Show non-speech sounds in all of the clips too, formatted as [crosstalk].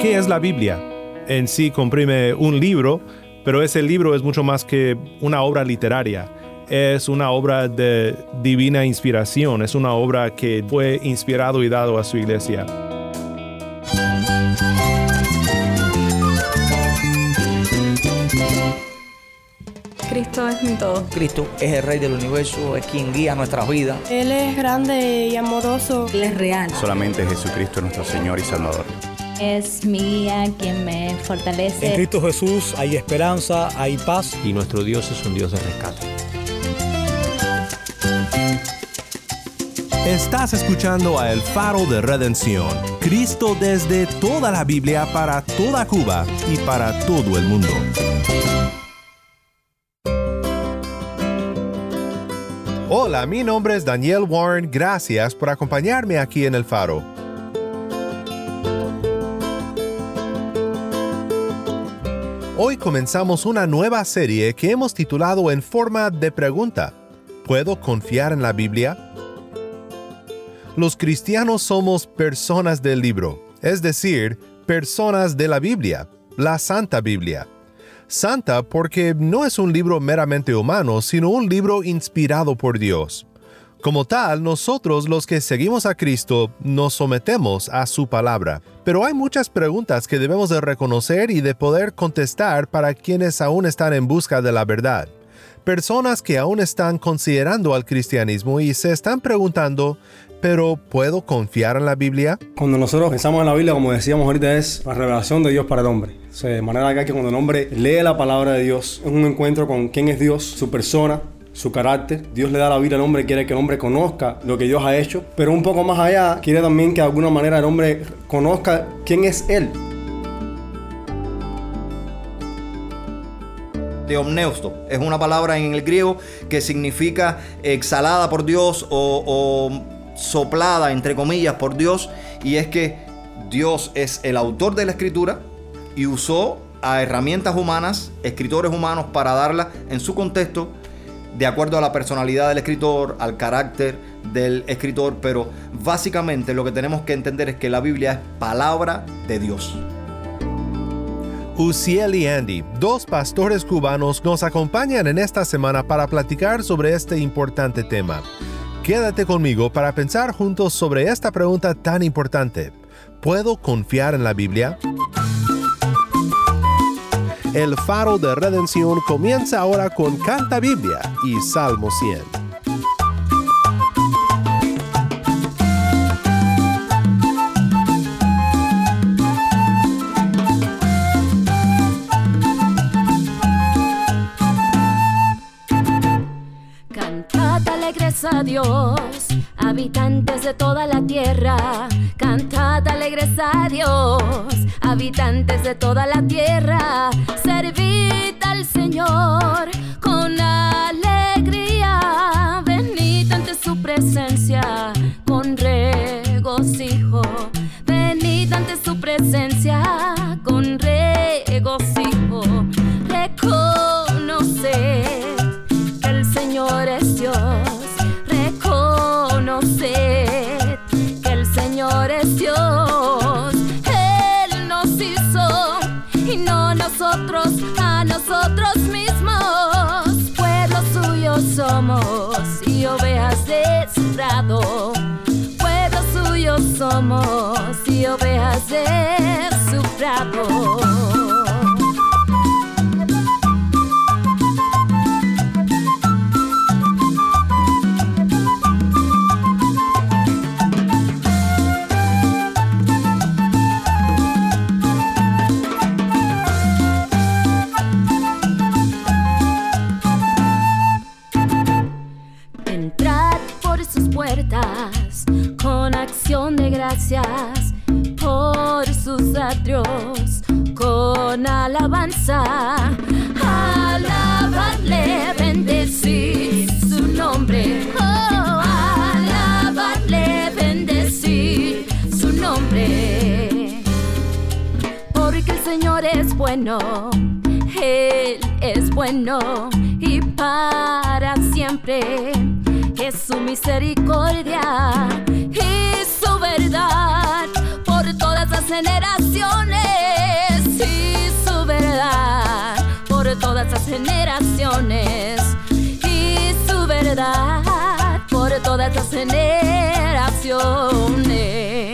¿Qué es la Biblia? En sí comprime un libro, pero ese libro es mucho más que una obra literaria. Es una obra de divina inspiración, es una obra que fue inspirado y dado a su iglesia. Cristo es mi todo. Cristo es el Rey del universo, es quien guía nuestras vidas. Él es grande y amoroso. Él es real. Solamente Jesucristo es nuestro Señor y Salvador. Es mi guía quien me fortalece. En Cristo Jesús hay esperanza, hay paz. Y nuestro Dios es un Dios de rescate. Estás escuchando a El Faro de Redención. Cristo desde toda la Biblia para toda Cuba y para todo el mundo. Hola, mi nombre es Daniel Warren. Gracias por acompañarme aquí en El Faro. Hoy comenzamos una nueva serie que hemos titulado en forma de pregunta. ¿Puedo confiar en la Biblia? Los cristianos somos personas del libro, es decir, personas de la Biblia, la Santa Biblia. Santa porque no es un libro meramente humano, sino un libro inspirado por Dios. Como tal, nosotros los que seguimos a Cristo nos sometemos a su palabra. Pero hay muchas preguntas que debemos de reconocer y de poder contestar para quienes aún están en busca de la verdad. Personas que aún están considerando al cristianismo y se están preguntando, ¿pero puedo confiar en la Biblia? Cuando nosotros pensamos en la Biblia, como decíamos ahorita, es la revelación de Dios para el hombre. de manera que cuando el hombre lee la palabra de Dios, es un encuentro con quién es Dios, su persona, su carácter. Dios le da la vida al hombre, quiere que el hombre conozca lo que Dios ha hecho, pero un poco más allá, quiere también que de alguna manera el hombre conozca quién es Él. Teomneusto es una palabra en el griego que significa exhalada por Dios o, o soplada, entre comillas, por Dios, y es que Dios es el autor de la escritura y usó a herramientas humanas, escritores humanos, para darla en su contexto de acuerdo a la personalidad del escritor, al carácter del escritor, pero básicamente lo que tenemos que entender es que la Biblia es palabra de Dios. Uciel y Andy, dos pastores cubanos, nos acompañan en esta semana para platicar sobre este importante tema. Quédate conmigo para pensar juntos sobre esta pregunta tan importante. ¿Puedo confiar en la Biblia? El faro de redención comienza ahora con Canta Biblia y Salmo 100. Cantad alegres a Dios, habitantes de toda la tierra. Cantad alegres a Dios, habitantes de toda la tierra. Servid al Señor con alegría. Venid ante su presencia somos y ovejas de con alabanza. Alabadle, bendecid su nombre. Oh, alabadle, bendecid su nombre. Porque el Señor es bueno, Él es bueno y para siempre es su misericordia y su verdad por todas las generaciones. Generaciones y su verdad por todas las generaciones.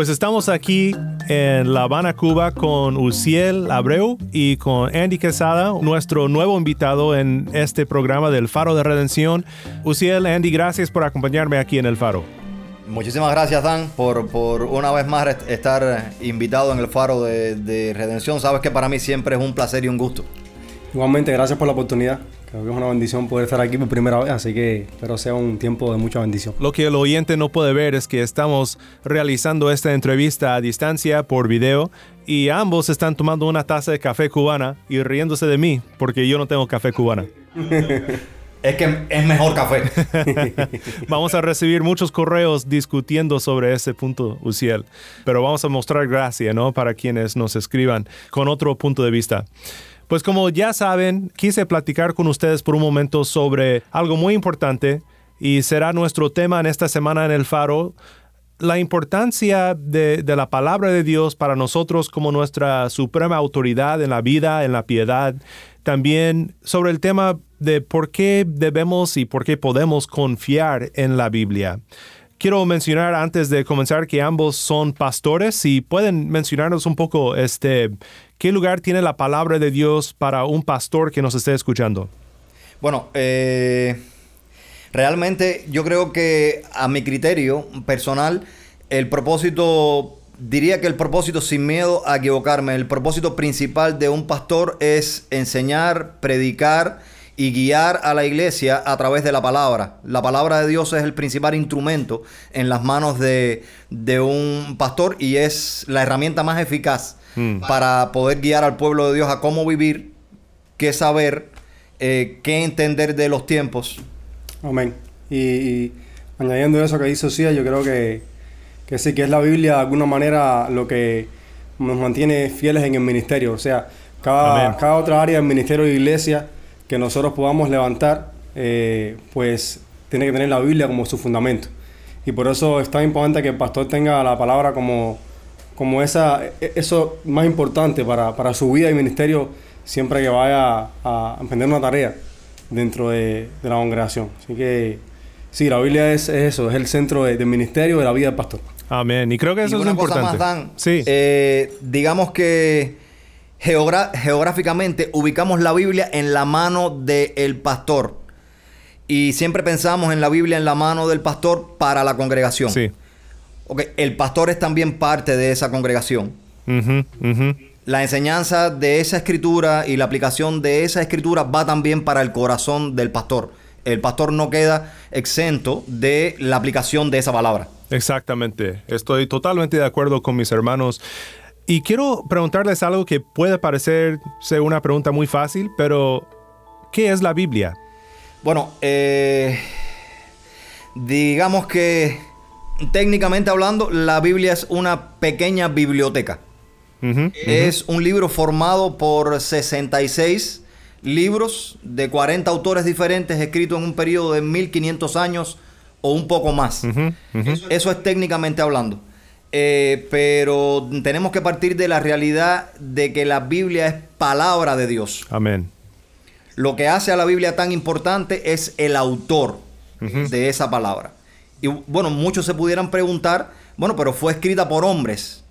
Pues estamos aquí en La Habana, Cuba, con Uciel Abreu y con Andy Quesada, nuestro nuevo invitado en este programa del Faro de Redención. Uciel, Andy, gracias por acompañarme aquí en el Faro. Muchísimas gracias, Dan, por, por una vez más estar invitado en el Faro de, de Redención. Sabes que para mí siempre es un placer y un gusto. Igualmente, gracias por la oportunidad. Creo que es una bendición poder estar aquí por primera vez, así que espero sea un tiempo de mucha bendición. Lo que el oyente no puede ver es que estamos realizando esta entrevista a distancia por video y ambos están tomando una taza de café cubana y riéndose de mí porque yo no tengo café cubana. [laughs] Es que es mejor café. [laughs] vamos a recibir muchos correos discutiendo sobre ese punto, Uciel. Pero vamos a mostrar gracia, ¿no? Para quienes nos escriban con otro punto de vista. Pues como ya saben, quise platicar con ustedes por un momento sobre algo muy importante y será nuestro tema en esta semana en el Faro, la importancia de, la palabra de Dios para nosotros como nuestra suprema autoridad en la vida, en la piedad. También sobre el tema de por qué debemos y por qué podemos confiar en la Biblia. Quiero mencionar antes de comenzar que ambos son pastores y pueden mencionarnos un poco este qué lugar tiene la palabra de Dios para un pastor que nos esté escuchando. Bueno, eh, realmente yo creo que a mi criterio personal el propósito diría que el propósito sin miedo a equivocarme, el propósito principal de un pastor es enseñar, predicar y guiar a la iglesia a través de la palabra. La palabra de Dios es el principal instrumento en las manos de, un pastor y es la herramienta más eficaz mm. para poder guiar al pueblo de Dios a cómo vivir, qué saber, eh, qué entender de los tiempos. Amén. Y, añadiendo eso que dice Sia, yo creo que, que sí, que es la Biblia de alguna manera lo que nos mantiene fieles en el ministerio. O sea, cada, cada otra área del ministerio de iglesia que nosotros podamos levantar, eh, pues tiene que tener la Biblia como su fundamento. Y por eso es tan importante que el pastor tenga la palabra como, como esa, e, eso más importante para, para su vida y ministerio siempre que vaya a, emprender una tarea dentro de, la congregación. Así que sí, la Biblia es, eso, es el centro del ministerio de la vida del pastor. Amén. Y creo que eso es importante. sí. Eh, digamos que geográficamente ubicamos la Biblia en la mano del pastor. Y siempre pensamos en la Biblia en la mano del pastor para la congregación. Sí. el pastor es también parte de esa congregación. La enseñanza de esa escritura y la aplicación de esa escritura va también para el corazón del pastor. El pastor no queda exento de la aplicación de esa palabra. Exactamente. Estoy totalmente de acuerdo con mis hermanos. Y quiero preguntarles algo que puede parecer ser una pregunta muy fácil, pero ¿qué es la Biblia? Bueno, eh, digamos que técnicamente hablando, la Biblia es una pequeña biblioteca. es un libro formado por 66 libros de 40 autores diferentes escritos en un periodo de 1500 años o un poco más. Eso es técnicamente hablando. Eh, pero tenemos que partir de la realidad de que la Biblia es palabra de Dios. Amén. Lo que hace a la Biblia tan importante es el autor de esa palabra. Y bueno, muchos se pudieran preguntar, bueno, pero fue escrita por hombres.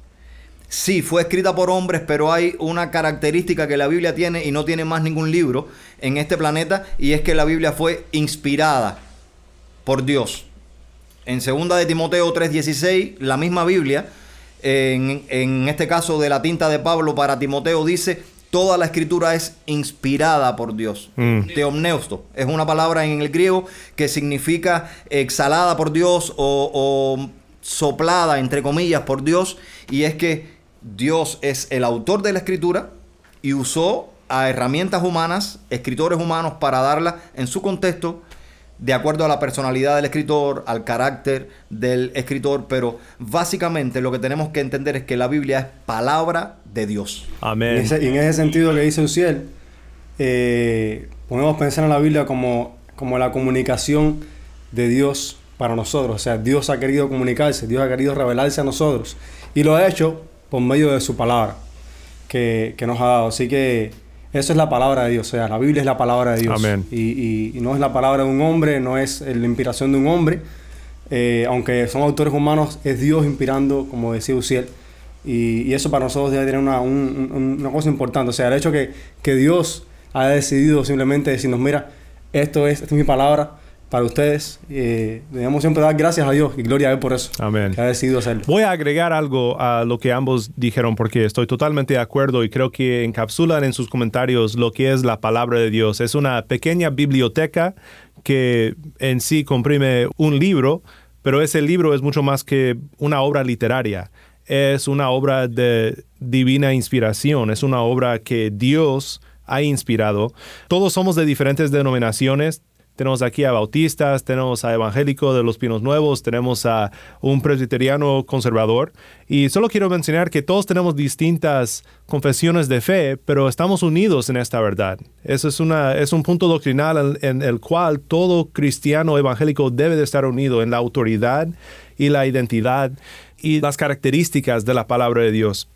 Sí, fue escrita por hombres, pero hay una característica que la Biblia tiene y no tiene más ningún libro en este planeta, y es que la Biblia fue inspirada por Dios en segunda de Timoteo 3:16, la misma Biblia, en, este caso de la tinta de Pablo para Timoteo, dice, toda la escritura es inspirada por Dios. Mm. Teomneusto es una palabra en el griego que significa exhalada por Dios o, o soplada, entre comillas, por Dios. Y es que Dios es el autor de la escritura y usó a herramientas humanas, escritores humanos, para darla en su contexto, de acuerdo a la personalidad del escritor, al carácter del escritor, pero básicamente lo que tenemos que entender es que la Biblia es palabra de Dios. Amén. Y, en ese sentido que dice Uciel, eh, podemos pensar en la Biblia como, como la comunicación de Dios para nosotros. O sea, Dios ha querido comunicarse, Dios ha querido revelarse a nosotros y lo ha hecho por medio de su palabra que, que nos ha dado. Así que eso es la palabra de Dios, o sea, la Biblia es la palabra de Dios. Amén. Y, y, no es la palabra de un hombre, no es la inspiración de un hombre. Eh, aunque son autores humanos, es Dios inspirando, como decía Uciel. Y, y eso para nosotros debe tener una, una, cosa importante. O sea, el hecho que, que Dios haya decidido simplemente decirnos, mira, esto es, esta es mi palabra, para ustedes. Eh, debemos siempre dar gracias a Dios y gloria a Él por eso. Amén. Que ha decidido hacerlo. Voy a agregar algo a lo que ambos dijeron porque estoy totalmente de acuerdo y creo que encapsulan en sus comentarios lo que es la palabra de Dios. Es una pequeña biblioteca que en sí comprime un libro, pero ese libro es mucho más que una obra literaria. Es una obra de divina inspiración, es una obra que Dios ha inspirado. Todos somos de diferentes denominaciones, tenemos aquí a bautistas, tenemos a evangélico de los Pinos Nuevos, tenemos a un presbiteriano conservador. Y solo quiero mencionar que todos tenemos distintas confesiones de fe, pero estamos unidos en esta verdad. Eso es, una, es un punto doctrinal en, el cual todo cristiano evangélico debe de estar unido en la autoridad y la identidad y las características de la palabra de Dios.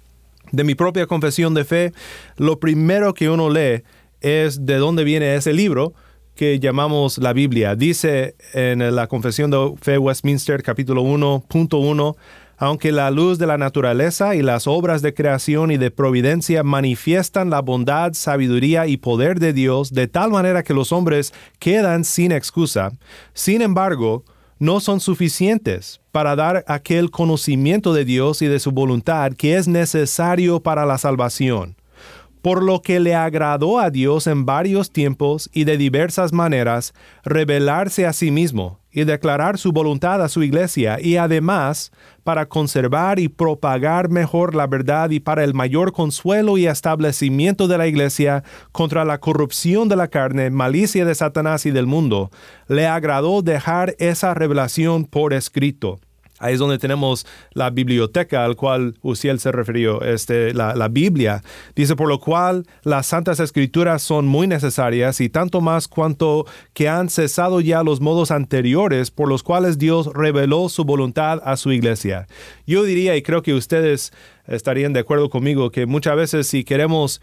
De mi propia confesión de fe, lo primero que uno lee es de dónde viene ese libro, que llamamos la Biblia. Dice en la Confesión de Fe Westminster capítulo 1.1, aunque la luz de la naturaleza y las obras de creación y de providencia manifiestan la bondad, sabiduría y poder de Dios de tal manera que los hombres quedan sin excusa, sin embargo, no son suficientes para dar aquel conocimiento de Dios y de su voluntad que es necesario para la salvación por lo que le agradó a Dios en varios tiempos y de diversas maneras revelarse a sí mismo y declarar su voluntad a su iglesia y además para conservar y propagar mejor la verdad y para el mayor consuelo y establecimiento de la iglesia contra la corrupción de la carne, malicia de Satanás y del mundo, le agradó dejar esa revelación por escrito Ahí es donde tenemos la biblioteca al cual Uciel se refirió, este, la, la, Biblia. Dice, por lo cual las santas escrituras son muy necesarias y tanto más cuanto que han cesado ya los modos anteriores por los cuales Dios reveló su voluntad a su iglesia. Yo diría, y creo que ustedes estarían de acuerdo conmigo, que muchas veces si queremos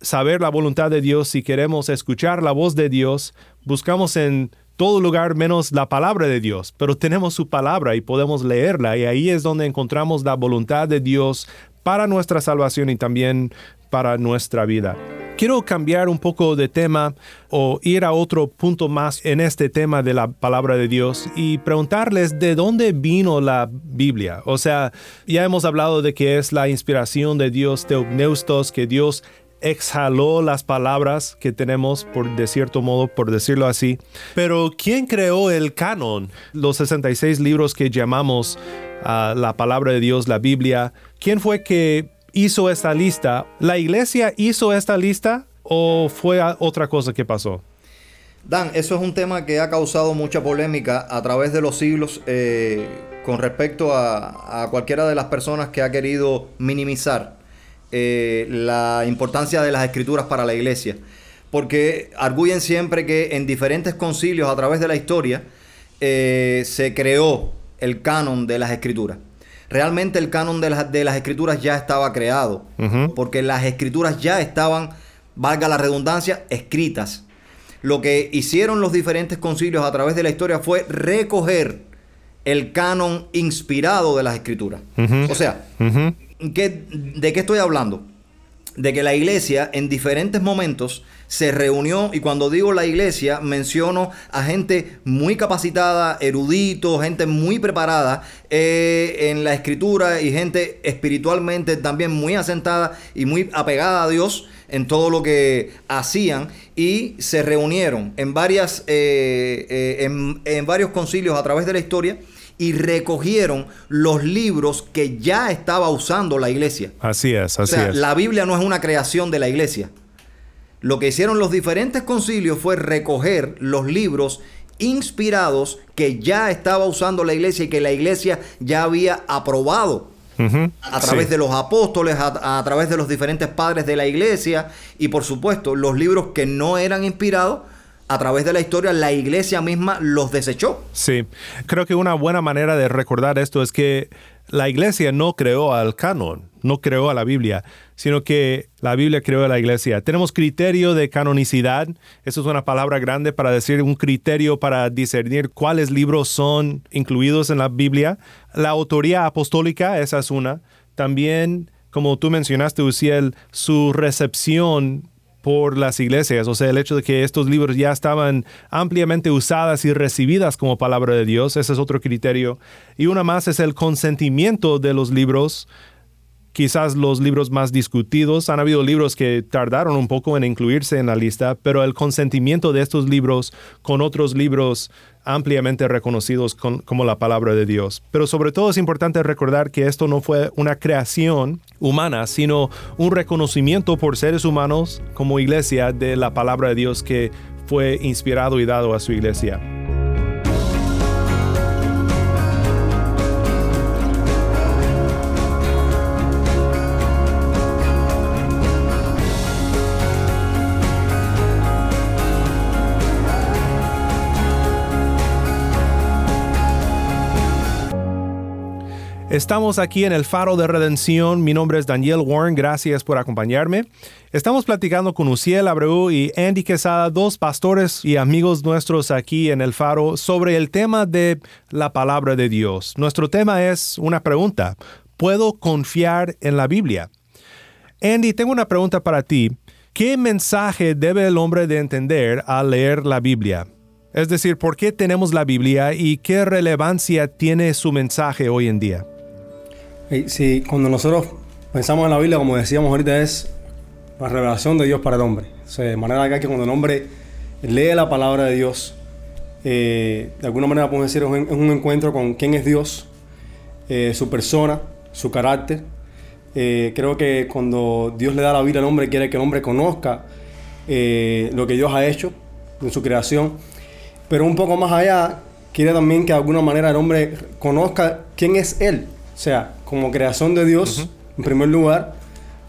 saber la voluntad de Dios, si queremos escuchar la voz de Dios, buscamos en todo lugar menos la palabra de Dios, pero tenemos su palabra y podemos leerla y ahí es donde encontramos la voluntad de Dios para nuestra salvación y también para nuestra vida. Quiero cambiar un poco de tema o ir a otro punto más en este tema de la palabra de Dios y preguntarles de dónde vino la Biblia. O sea, ya hemos hablado de que es la inspiración de Dios, Teopneustos, que Dios exhaló las palabras que tenemos, por de cierto modo, por decirlo así. Pero ¿quién creó el canon? Los 66 libros que llamamos ah, la palabra de Dios, la Biblia. ¿Quién fue que hizo esta lista? ¿La iglesia hizo esta lista o fue otra cosa que pasó? Dan, eso es un tema que ha causado mucha polémica a través de los siglos eh, con respecto a, a cualquiera de las personas que ha querido minimizar eh, la importancia de las escrituras para la iglesia. Porque arguyen siempre que en diferentes concilios a través de la historia eh, se creó el canon de las escrituras. Realmente el canon de las, de las escrituras ya estaba creado, porque las escrituras ya estaban, valga la redundancia, escritas. Lo que hicieron los diferentes concilios a través de la historia fue recoger el canon inspirado de las escrituras. O sea, ¿de qué estoy hablando? De que la iglesia en diferentes momentos se reunió, y cuando digo la iglesia, menciono a gente muy capacitada, erudito, gente muy preparada eh, en la escritura y gente espiritualmente también muy asentada y muy apegada a Dios en todo lo que hacían y se reunieron en varias eh, eh, en, en varios concilios a través de la historia y recogieron los libros que ya estaba usando la iglesia. Así es, así o sea, La Biblia no es una creación de la iglesia. Lo que hicieron los diferentes concilios fue recoger los libros inspirados que ya estaba usando la iglesia y que la iglesia ya había aprobado a través Sí. de los apóstoles, a, a través de los diferentes padres de la iglesia y por supuesto los libros que no eran inspirados, a través de la historia la iglesia misma los desechó. Sí, creo que una buena manera de recordar esto es que la iglesia no creó al canon, no creó a la Biblia, sino que la Biblia creó a la iglesia. Tenemos criterio de canonicidad, eso es una palabra grande para decir un criterio para discernir cuáles libros son incluidos en la Biblia. La autoría apostólica, esa es una. También, como tú mencionaste, Uciel, su recepción por las iglesias, o sea, el hecho de que estos libros ya estaban ampliamente usadas y recibidas como palabra de Dios, ese es otro criterio. Y una más es el consentimiento de los libros, quizás los libros más discutidos. Han habido libros que tardaron un poco en incluirse en la lista, pero el consentimiento de estos libros con otros libros ampliamente reconocidos con- como la palabra de Dios. Pero sobre todo es importante recordar que esto no fue una creación humana, sino un reconocimiento por seres humanos como iglesia de la palabra de Dios que fue inspirado y dado a su iglesia. Estamos aquí en el Faro de Redención. Mi nombre es Daniel Warren. Gracias por acompañarme. Estamos platicando con Uciel Abreu y Andy Quesada, dos pastores y amigos nuestros aquí en el Faro, sobre el tema de la palabra de Dios. Nuestro tema es una pregunta. ¿Puedo confiar en la Biblia? Andy, tengo una pregunta para ti. ¿Qué mensaje debe el hombre de entender al leer la Biblia? Es decir, ¿por qué tenemos la Biblia y qué relevancia tiene su mensaje hoy en día? Sí, cuando nosotros pensamos en la Biblia, como decíamos ahorita, es la revelación de Dios para el hombre. De manera que cuando el hombre lee la palabra de Dios, eh, de alguna manera podemos decir, es un, es un encuentro con quién es Dios, eh, su persona, su carácter. Eh, creo que cuando Dios le da la Biblia al hombre, quiere que el hombre conozca lo que Dios ha hecho en su creación. Pero un poco más allá, quiere también que de alguna manera el hombre conozca quién es Él. O sea, como creación de Dios, en primer lugar,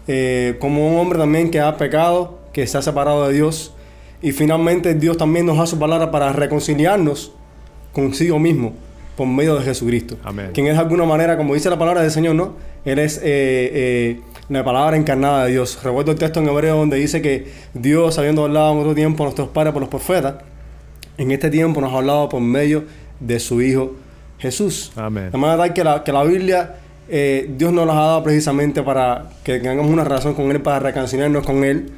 eh, como un hombre también que ha pecado, que se ha separado de Dios. Y finalmente Dios también nos da su palabra para reconciliarnos consigo mismo por medio de Jesucristo. Amén. Quien es de alguna manera, como dice la palabra del Señor, ¿no? Él es eh, eh, la palabra encarnada de Dios. Recuerdo el texto en hebreo donde dice que Dios, habiendo hablado en otro tiempo a nuestros padres por los profetas, en este tiempo nos ha hablado por medio de su Hijo Jesús. Amén. De manera tal que la, que la Biblia, eh, Dios nos la ha dado precisamente para que tengamos una relación con Él, para reconciliarnos con Él.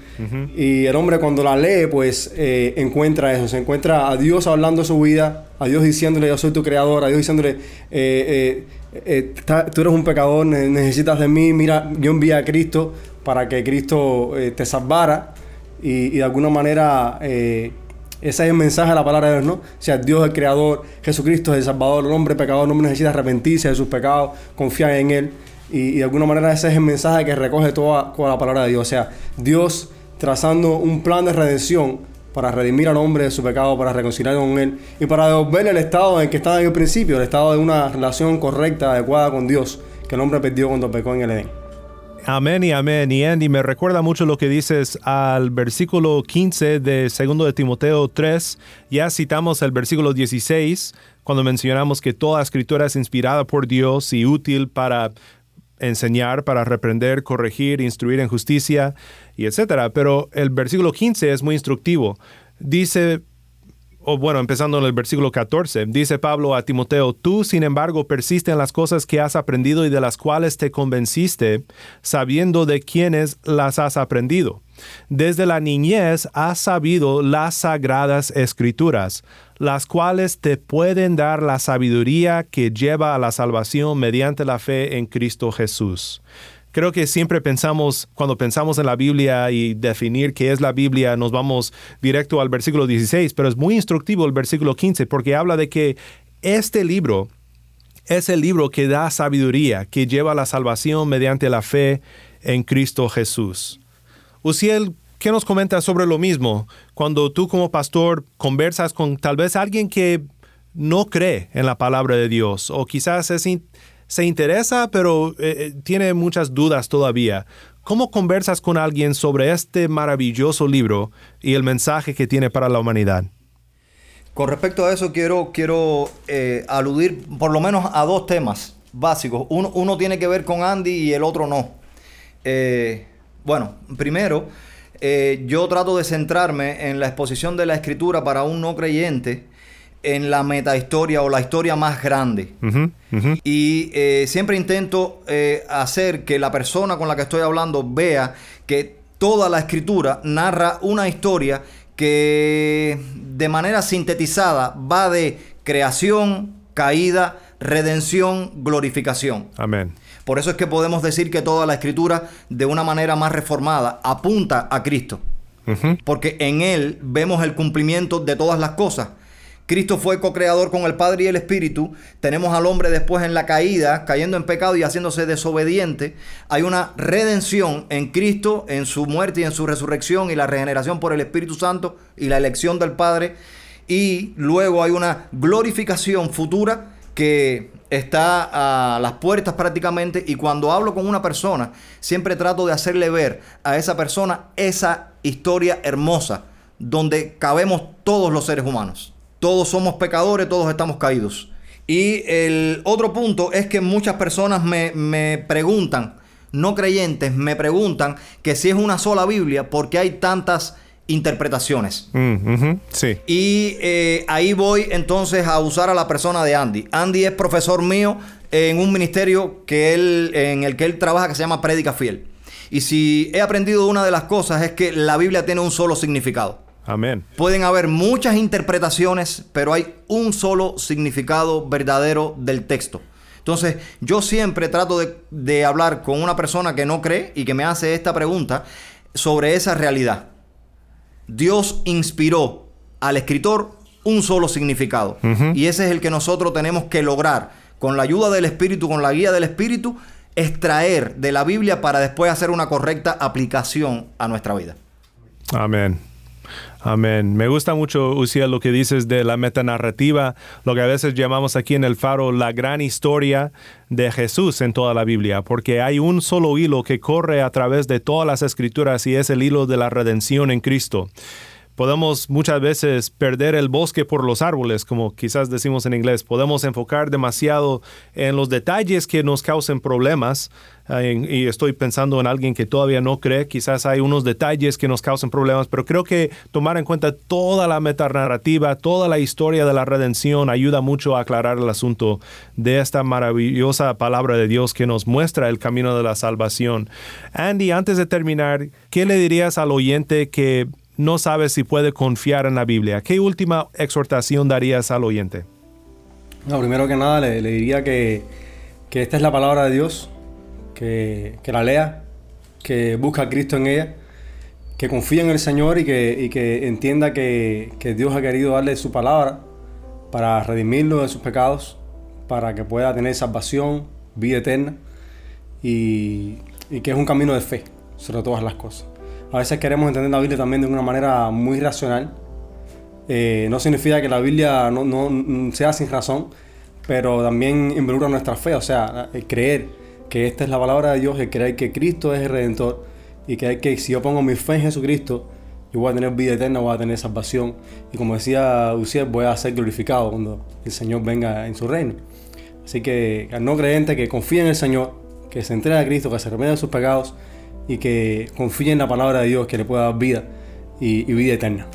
Y el hombre cuando la lee, pues eh, encuentra eso, se encuentra a Dios hablando de su vida, a Dios diciéndole, yo soy tu creador, a Dios diciéndole, eh, tú eres un pecador, ne- necesitas de mí, mira, yo envié a Cristo para que Cristo te salvara y, y de alguna manera... eh, ese es el mensaje de la palabra de Dios, ¿no? O sea, Dios es el creador, Jesucristo es el salvador, el hombre pecador, hombre necesita arrepentirse de sus pecados, confiar en Él. Y, de alguna manera ese es el mensaje que recoge toda, toda la palabra de Dios. O sea, Dios trazando un plan de redención para redimir al hombre de su pecado, para reconciliarlo con Él y para devolverle el estado en que estaba en el principio, el estado de una relación correcta, adecuada con Dios, que el hombre perdió cuando pecó en el Edén. Amén y amén. Y Andy, me recuerda mucho lo que dices al versículo 15 de 2 de Timoteo 3. Ya citamos el versículo 16 cuando mencionamos que toda escritura es inspirada por Dios y útil para enseñar, para reprender, corregir, instruir en justicia y etcétera. Pero el versículo 15 es muy instructivo. Dice o bueno, empezando en el versículo 14, dice Pablo a Timoteo, tú sin embargo persiste en las cosas que has aprendido y de las cuales te convenciste, sabiendo de quiénes las has aprendido. Desde la niñez has sabido las sagradas escrituras, las cuales te pueden dar la sabiduría que lleva a la salvación mediante la fe en Cristo Jesús. Creo que siempre pensamos, cuando pensamos en la Biblia y definir qué es la Biblia, nos vamos directo al versículo 16, pero es muy instructivo el versículo 15 porque habla de que este libro es el libro que da sabiduría, que lleva la salvación mediante la fe en Cristo Jesús. Uciel, ¿qué nos comentas sobre lo mismo? Cuando tú como pastor conversas con tal vez alguien que no cree en la palabra de Dios o quizás es se interesa pero eh, eh, tiene muchas dudas todavía. ¿Cómo conversas con alguien sobre este maravilloso libro y el mensaje que tiene para la humanidad? Con respecto a eso, quiero, quiero eh, aludir por lo menos a dos temas básicos. Uno, uno tiene que ver con Andy y el otro no. Bueno, primero, yo trato de centrarme en la exposición de la escritura para un no creyente en la metahistoria o la historia más grande. Y eh, siempre intento eh, hacer que la persona con la que estoy hablando vea que toda la escritura narra una historia que de manera sintetizada va de creación, caída, redención, glorificación. Amén. Por eso es que podemos decir que toda la escritura de una manera más reformada apunta a Cristo. Porque en Él vemos el cumplimiento de todas las cosas. Cristo fue co-creador con el Padre y el Espíritu. Tenemos al hombre después en la caída, cayendo en pecado y haciéndose desobediente. Hay una redención en Cristo, en su muerte y en su resurrección y la regeneración por el Espíritu Santo y la elección del Padre. Y luego hay una glorificación futura que está a las puertas prácticamente y cuando hablo con una persona siempre trato de hacerle ver a esa persona esa historia hermosa donde cabemos todos los seres humanos. Todos somos pecadores, todos estamos caídos. Y el otro punto es que muchas personas me, me preguntan, no creyentes, me preguntan que si es una sola Biblia, porque hay tantas interpretaciones. Mm, Sí. Y eh, ahí voy entonces a usar a la persona de Andy. Andy es profesor mío en un ministerio que él, en el que él trabaja que se llama Prédica Fiel. Y si he aprendido una de las cosas es que la Biblia tiene un solo significado. Amén. Pueden haber muchas interpretaciones, pero hay un solo significado verdadero del texto. Entonces, yo siempre trato de, de hablar con una persona que no cree y que me hace esta pregunta sobre esa realidad. Dios inspiró al escritor un solo significado. Y ese es el que nosotros tenemos que lograr, con la ayuda del Espíritu, con la guía del Espíritu, extraer de la Biblia para después hacer una correcta aplicación a nuestra vida. Amén. Amén. Me gusta mucho, Uciel, lo que dices de la metanarrativa, lo que a veces llamamos aquí en el faro la gran historia de Jesús en toda la Biblia, porque hay un solo hilo que corre a través de todas las escrituras y es el hilo de la redención en Cristo. Podemos muchas veces perder el bosque por los árboles, como quizás decimos en inglés. Podemos enfocar demasiado en los detalles que nos causen problemas. en- y estoy pensando en alguien que todavía no cree. Quizás hay unos detalles que nos causen problemas, pero creo que tomar en cuenta toda la metanarrativa, toda la historia de la redención ayuda mucho a aclarar el asunto de esta maravillosa palabra de Dios que nos muestra el camino de la salvación. Andy, antes de terminar, ¿qué le dirías al oyente que no sabe si puede confiar en la Biblia? ¿Qué última exhortación darías al oyente? No, primero que nada le, diría que, esta es la palabra de Dios, que, la lea, que busca a Cristo en ella, que confíe en el Señor y que, entienda que, que Dios ha querido darle su palabra para redimirlo de sus pecados, para que pueda tener salvación, vida eterna y, y que es un camino de fe sobre todas las cosas. A veces queremos entender la Biblia también de una manera muy racional, eh, no significa que la Biblia no, mm, sea sin razón, pero también involucra nuestra fe, o sea, creer que esta es la palabra de Dios, el creer que Cristo es el Redentor y creer que si yo pongo mi fe en Jesucristo, yo voy a tener vida eterna, voy a tener salvación. Y como decía Uciel, voy a ser glorificado cuando el Señor venga en su reino. Así que no creyente que confíe en el Señor, que se entregue a Cristo, que se remeda de sus pecados y que confíe en la palabra de Dios que le pueda dar vida y- y vida eterna.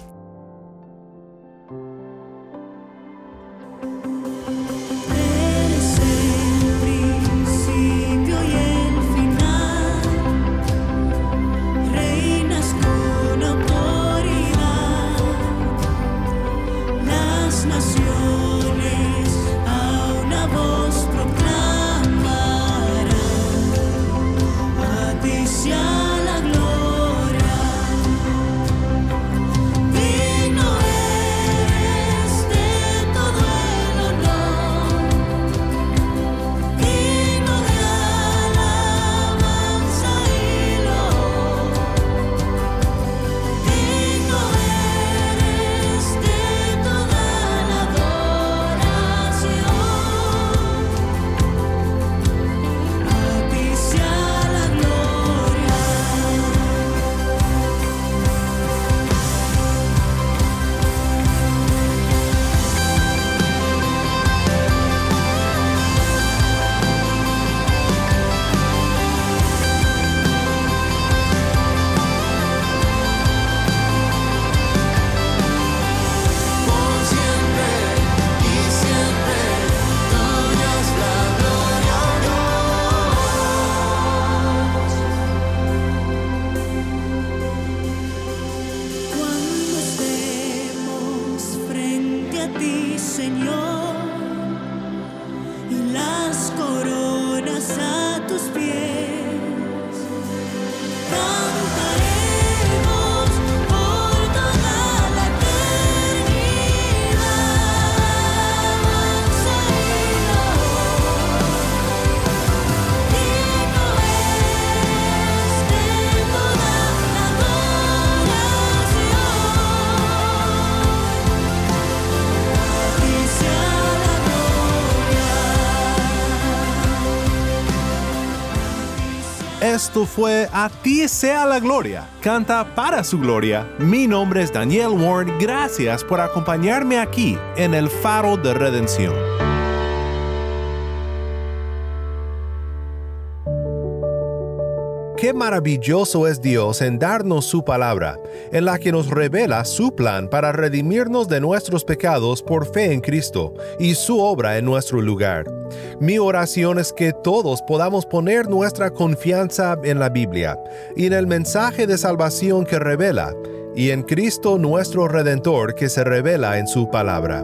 Esto fue A ti sea la gloria. Canta para su gloria. Mi nombre es Daniel Warren. Gracias por acompañarme aquí en el faro de redención. Qué maravilloso es Dios en darnos su palabra, en la que nos revela su plan para redimirnos de nuestros pecados por fe en Cristo y su obra en nuestro lugar. Mi oración es que todos podamos poner nuestra confianza en la Biblia y en el mensaje de salvación que revela, y en Cristo nuestro Redentor que se revela en su palabra.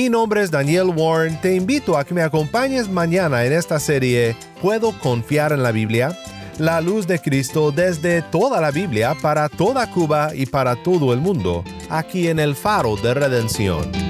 Mi nombre es Daniel Warren, te invito a que me acompañes mañana en esta serie ¿Puedo confiar en la Biblia? La luz de Cristo desde toda la Biblia para toda Cuba y para todo el mundo, aquí en el faro de redención.